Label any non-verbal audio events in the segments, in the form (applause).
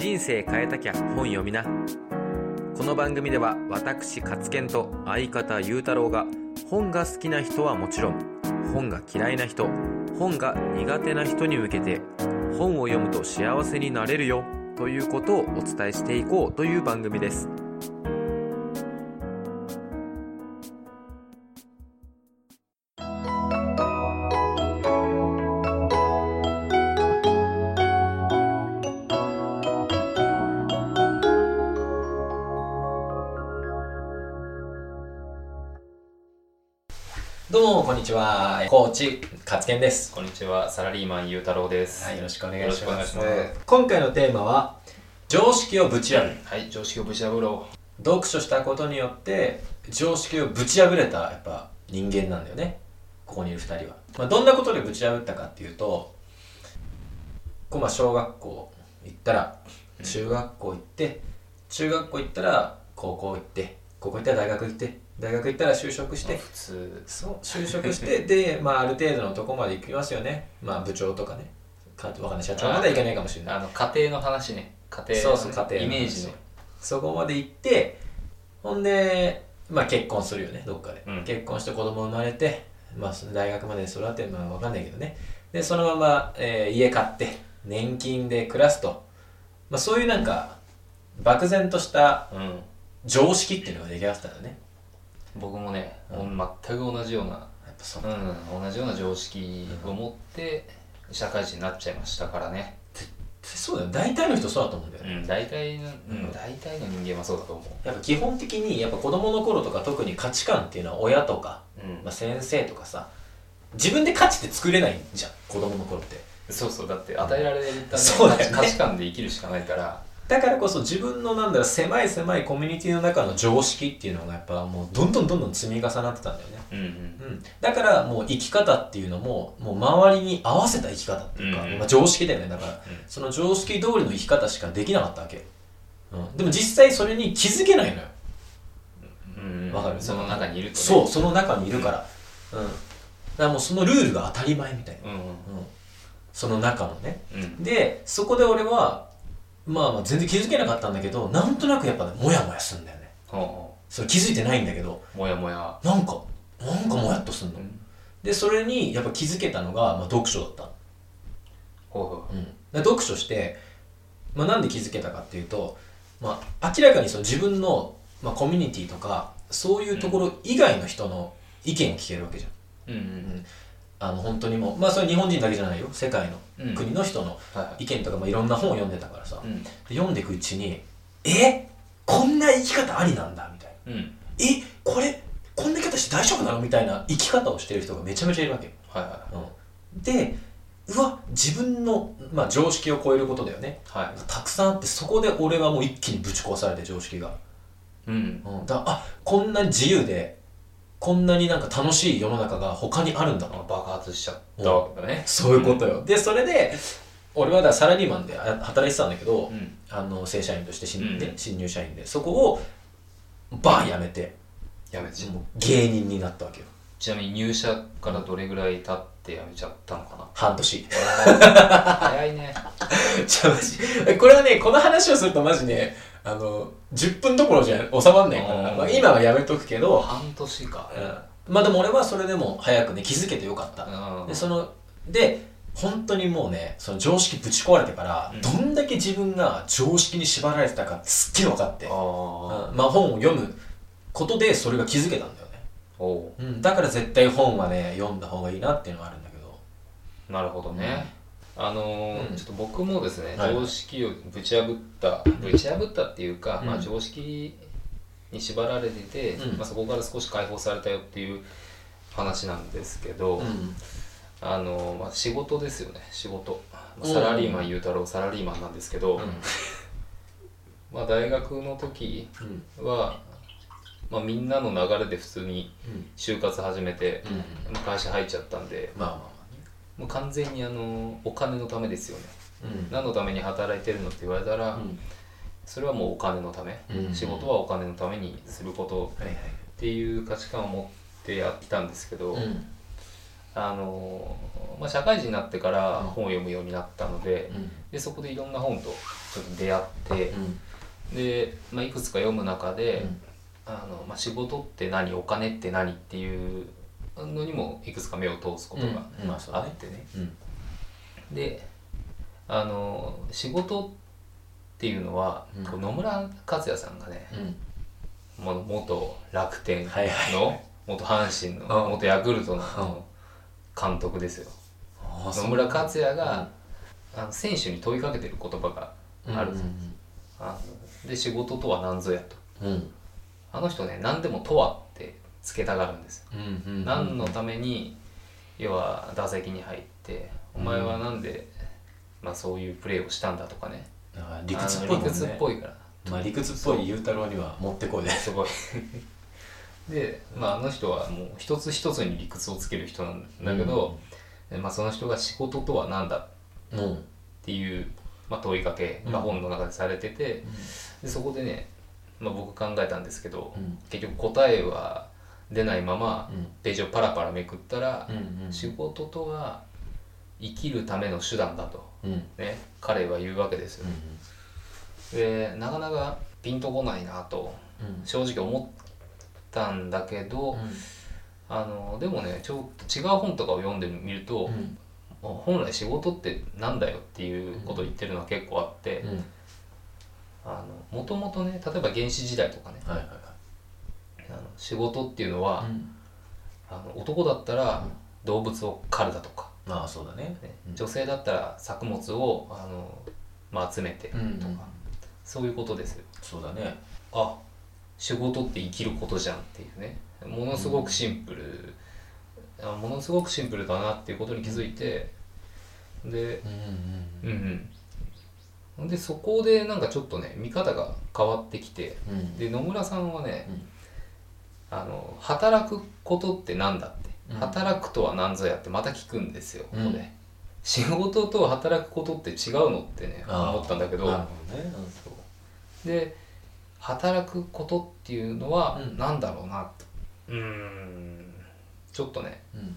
人生変えたきゃ本読みな。この番組では私勝健と相方裕太郎が本が好きな人はもちろん本が嫌いな人本が苦手な人に向けて本を読むと幸せになれるよということをお伝えしていこうという番組です。コーチ勝健です。こんにちは、サラリーマンゆうたろうです。はいよろしくお願いします。よろしくお願いしま今回のテーマは常識をぶち破る。はい、常識をぶち破ろ読書したことによって常識をぶち破れたやっぱ人間なんだよね。ここにいる2人は、まあ、どんなことでぶち破ったかっていうとこうまあ小学校行ったら中学校行って中学校行ったら高校行って高校行ったら大学行って大学行ったら就職しう。て普通。そう就職してで、(laughs) まあ、ある程度のとこまで行きますよねまあ部長とかねかわかんない社長まではいけないかもしれないあの、家庭の話ね。家庭そうのねそう家庭イメージの。そこまで行ってほんで、まあ、結婚するよねどっかで、うん結婚して子供生まれて、まあ、その大学まで育ってまあ分かんないけどねでそのまま、えー家買って年金で暮らすと、まあ、そういうなんか漠然としたうん。常識っていうのが出来上がってたんだね僕もね、う全く同じような、う、うん、同じような常識を持って、社会人になっちゃいましたからね。そうだよ。大体の人そうだと思うんだよね、うん、大体の、ううん。ん、大体の人間はそうだと思やっぱ基本的にやっぱ子供の頃とか特に価値観っていうのは親とか、う。うん。まあ、先生とかさ自分で価値って作れないじゃん子供の頃って。そうそう、だって与えられた、ねそうだよね。価値観で生きるしかないから、だからこそ自分のなんだろう狭い狭いコミュニティの中の常識っていうのがやっぱもうどんどんどんどん積み重なってたんだよね、うんうん。うん、だからもう生き方っていうのももう周りに合わせた生き方っていうか、うんうん。まあ、常識だよね。だから、うん。その常識通りの生き方しかできなかったわけ、うん、でも実際それに気づけないのよ。うんわかる？その中にいるとね。そうその中にいるから、うん、だからもうそのルールが当たり前みたいな、うんうん、その中のね。でそこで俺はまあまあ全然気づけなかったんだけどなんとなくやっぱねモヤモヤするんだよね。それ気づいてないんだけど。うもやもや。なんかなんかもやっとすんの、うん。でそれにやっぱ気づけたのが、まあ、読書だった、ほうほう。うん、で読書して、まあ、なんで気づけたかっていうと、まあ、明らかにその自分の、まあ、コミュニティとかそういうところ以外の人の意見を聞けるわけじゃん、うんうん。うん、あの本当にもうまあそれ日本人だけじゃないよ。世界のうん。国の人の意見とか、まあ、いろんな本を読んでたからさ、うん。で読んでいくうちにえ？こんな生き方ありなんだみたいな。うん。え？これこんな生き方して大丈夫なの？みたいな生き方をしてる人がめちゃめちゃいるわけ。よ、はいはうん、でうわ自分の、まあ、常識を超えることだよね。いはい。たくさんあってそこで俺はもう一気にぶち壊されて常識が、うん。うん、だあこんな自由でこんなになんか楽しい世の中が他にあるんだあ爆発しちゃったわけだね。そういうことよ、でそれで俺はだサラリーマンであ働いてたんだけど、うん。あの正社員として新,、うん。ね新入社員でそこをバーン辞めてやめちゃもう芸人になったわけよ。ちなみに入社からどれぐらい経ってやめちゃったのかな？半年。早いね。(laughs) これはねこの話をするとマジねあの10分どころじゃ収まんないから、うんまあ、今はやめとくけど、半年か。うん、まあでも俺はそれでも早くね気づけてよかった、うん。でそので本当にもうねその常識ぶち壊れてから、うん。どんだけ自分が常識に縛られてたかってすっげえ分かって、まあ本を読むことでそれが気づけたんだよね、おう。うん、だから絶対本はね読んだ方がいいなっていうのはあるんだけど。なるほどねあのーうん。ちょっと僕もですねはい。常識をぶち破ったぶち破ったっていうかうん。まあ常識に縛られててうん。まあそこから少し解放されたよっていう話なんですけど、うん。あのまあ、仕事ですよね仕事、まあうん。サラリーマンゆうたろうサラリーマンなんですけど、うん。(laughs) まあ、大学の時うん。は、まあ、みんなの流れで普通にうん。就活始めて、会社入っちゃったんでまあまあまもう完全にあのお金のためですよね。あね何のために働いてるのって言われたら、うん。それはもうお金のため、うん。仕事はお金のためにすること。っていう価値観を持ってやってたんですけど、うん。あの、まあ、社会人になってから本を読むようになったので,、うん。でそこでいろんな本とちょっと出会ってう、ん。で、まあ、いくつか読む中で、うん。あのまあ、仕事って何？お金って何？っていうのにもいくつか目を通すことがあそうだね。あってね。うん。であの仕事っていうのは、うん。こう野村克也さんがね、うん。もう元楽天の、はいはい元阪神の、うん。元ヤクルトの監督ですよ。あ野村克也が、あの選手に問いかけてる言葉があるんですよ、あので仕事とは何ぞやと。うんうん。あの人ね何でも「とは」つけたがるんですよ、うんうん何のために要は打席に入って「お前はなんで、まあ、そういうプレーをしたんだ」とかね。あ理屈っぽい理屈っぽいから。まあ理屈っぽい裕太郎にはもってこいで。すごいで、まあ、あの人はもう一つ一つに理屈をつける人なんだけど、まあ、その人が仕事とは何だうんっていう、まあ、問いかけが本の中でされてて、でそこでね、まあ、僕考えたんですけど、うん。結局答えは出ないままうん。ページをパラパラめくったら、仕事とは生きるための手段だと、ね、彼は言うわけですよ。でなかなかピンとこないなとうん。正直思ったんだけど、あのでもねちょっと違う本とかを読んでみると、うん。本来仕事ってなんだよっていうことを言ってるのは結構あってうん。もともとね例えば原始時代とかねはいはい仕事っていうのは、うん。あの男だったらうん動物を狩るだとか、まあそうだね。ね。うん。女性だったら作物をあの、まあ、集めてとか、うん。そういうことです。よ。そうだね。あ仕事って生きることじゃんっていうね。ものすごくシンプル、あものすごくシンプルだなっていうことに気づいてでうんうんうん。でそこでなんかちょっとね見方が変わってきてうんうん。で野村さんはね、うんあの働くことってなんだって、うん。働くとは何ぞやってまた聞くんですよここで、うん仕事と働くことって違うのってね思ったんだけど。どね。で働くことっていうのはうん。何だろうなと。うーん。ちょっとね。うん。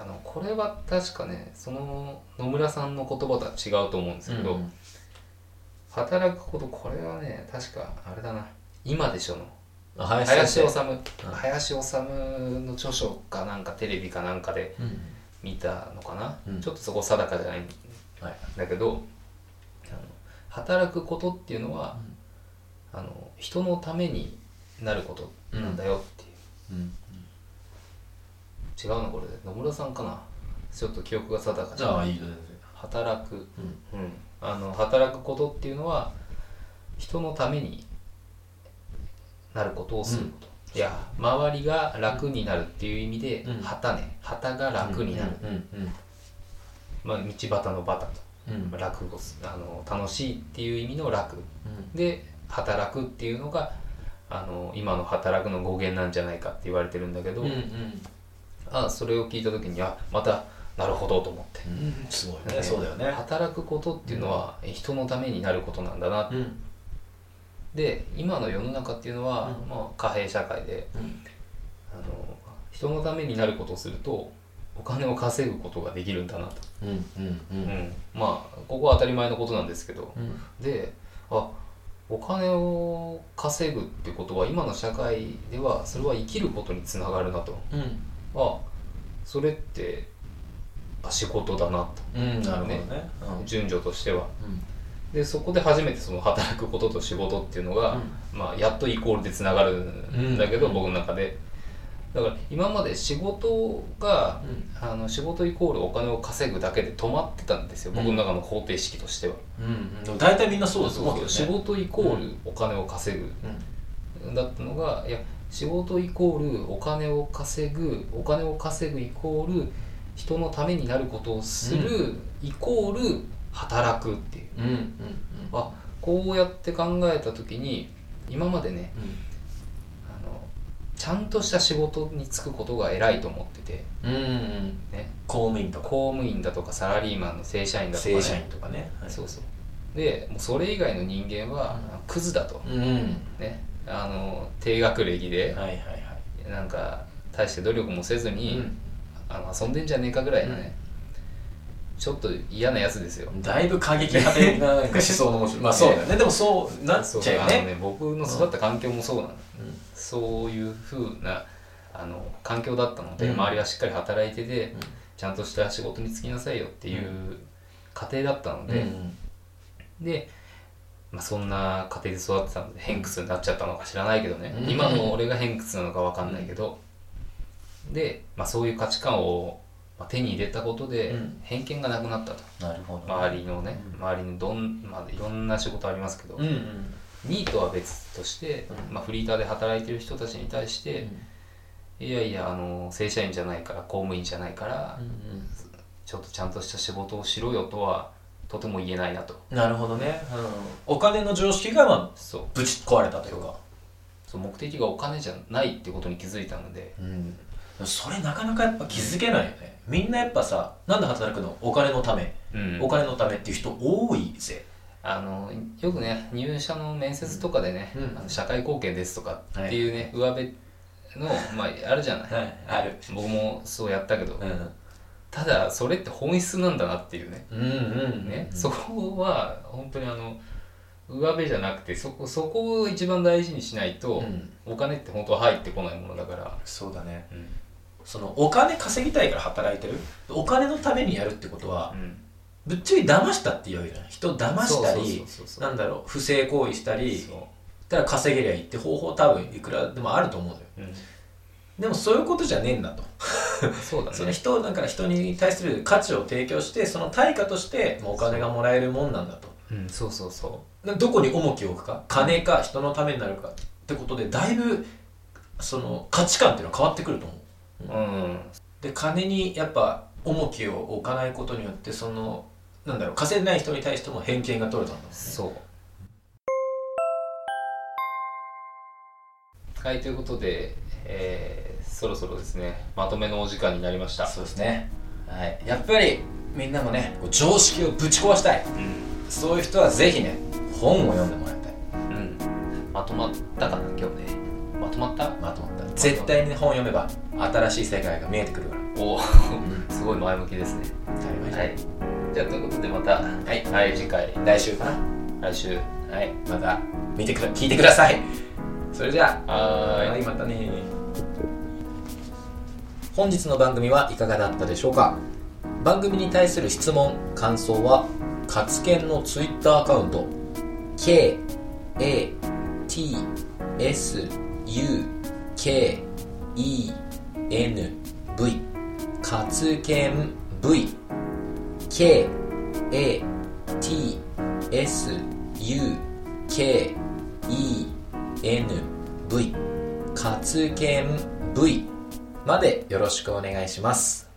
あのこれは確かねその野村さんの言葉とは違うと思うんですけど、うん。働くことこれはね確かあれだな。今でしょの。あ林修。林修。の著書かなんかテレビかなんかで見たのかな、うん。ちょっとそこ定かじゃないんはい。だけどあの働くことっていうのは、あの人のためになることなんだよっていう、うん。違うなこれ野村さんかな？ちょっと記憶が定かじじゃない働く、然うん、あの働くことっていうのは人のためになることをすること、いや周りが楽になるっていう意味で、うん。旗ね。旗が楽になる、うんうんまあ、道端のバタと。うん。うん楽をすあの楽しいっていう意味の楽。うん。で働くっていうのがあの今の働くの語源なんじゃないかって言われてるんだけど、うんうん。あそれを聞いた時にあまたなるほどと思って、うんすごいね。そうだよね。働くことっていうのは人のためになることなんだな、うんで今の世の中っていうのは、うん。まあ、貨幣社会でうん。あの人のためになることをするとお金を稼ぐことができるんだなと、うんうんううん。んまあここは当たり前のことなんですけど、うん。であお金を稼ぐってことは今の社会ではそれは生きることにつながるなと。うん。あそれってあ仕事だなと。うんなるほどね。順序としては。うんでそこで初めてその働くことと仕事っていうのが、まあ、やっとイコールでつながるんだけど、うん。僕の中で。だから今まで仕事が、うん。あの仕事イコールお金を稼ぐだけで止まってたんですよ、僕の中の方程式としては。うん。大体みんなそうだと思うけどね。仕事イコールお金を稼ぐ、うん。だったのがいや仕事イコールお金を稼ぐお金を稼ぐイコール人のためになることをする、イコール働くっていう。うんうんあこうやって考えた時に今までねあのちゃんとした仕事に就くことが偉いと思ってて、うんうんうん。ね、公務員とか。公務員だとかサラリーマンの正社員だとか、ね、正社員とかね。はい。そうそう。でもうそれ以外の人間は、クズだと、うんうん。ね、あの低学歴ではいはいはい。なんか大して努力もせずに、うん。あの遊んでんじゃねえかぐらいのね、ちょっと嫌なやつですよ。だいぶ過激派的ななんか思想の持ち (laughs) まあそうだよね。でもそうなっちゃうよあのねね僕の育った環境もそうなの、うん。そういうふうなあの環境だったので、うん。周りはしっかり働いてて、うん。ちゃんとした仕事に就きなさいよっていう家庭だったので、うんで、まあ、そんな家庭で育ってたので偏屈になっちゃったのか知らないけどね、うん。今の俺が偏屈なのか分かんないけど、で、まあ、そういう価値観をまあ手に入れたことでうん。偏見がなくなったと。なるほど周りのね、周りにどん、まあ、いろんな仕事ありますけど、うんうん。ニートは別として、うん。まあ、フリーターで働いてる人たちに対して、いやいやあの正社員じゃないから公務員じゃないから、ちょっとちゃんとした仕事をしろよとはとても言えないなと。なるほどね、うん、お金の常識がまあそう。ぶち壊れたというか。そう目的がお金じゃないってことに気づいたのでうんそれなかなかやっぱ気づけないよね。みんなやっぱさなんで働くの？お金のため、うん。お金のためっていう人多いぜ。あのよくね入社の面接とかでね、うん。あの社会貢献ですとかっていうね、上辺の、まあ、あるじゃない？はい。ある。僕もそうやったけど、うん。ただそれって本質なんだなっていうね。うんうん。ね、そこは本当にあの上辺じゃなくてそこそこを一番大事にしないと、うん。お金って本当は入ってこないものだから、そうだね。うんそのお金稼ぎたいから働いてる。お金のためにやるってことはうん、ぶっちゃけ騙したっていうわけじゃない。人を騙したりなんだろう不正行為したりたら稼げりゃいいって方法多分いくらでもあると思うのよ。うでもそういうことじゃねえんだと。ん、そうだ (laughs) そのね人だから人に対する価値を提供してその対価としてお金がもらえるもんなんだと。うんそうそうそでどこに重きを置くか？金か人のためになるかってことでだいぶその価値観っていうのは変わってくると思うううん。で金にやっぱ重きを置かないことによってそのなんだろう稼いでない人に対しても偏見が取れたんだもんね。そう。はいということで、えーそろそろですねまとめのお時間になりました。そうですね。はい。やっぱりみんなもね常識をぶち壊したい。うん。そういう人はぜひね本を読んでもらいたい。うん。まとまったかな今日ね。まとまった？絶対に本読めば新しい世界が見えてくるから。おお。すごい前向きですね。当たり前じゃん。はい。じゃあということでまたはい。はい。次回来週かな？来週。はい。また見てくだ聞いてください。それじゃあはーい。はいまたね。本日の番組はいかがだったでしょうか？番組に対する質問感想は活研のツイッターアカウント。K KENV カツ活研 VKATSUKENV カツ活研 V までよろしくお願いします。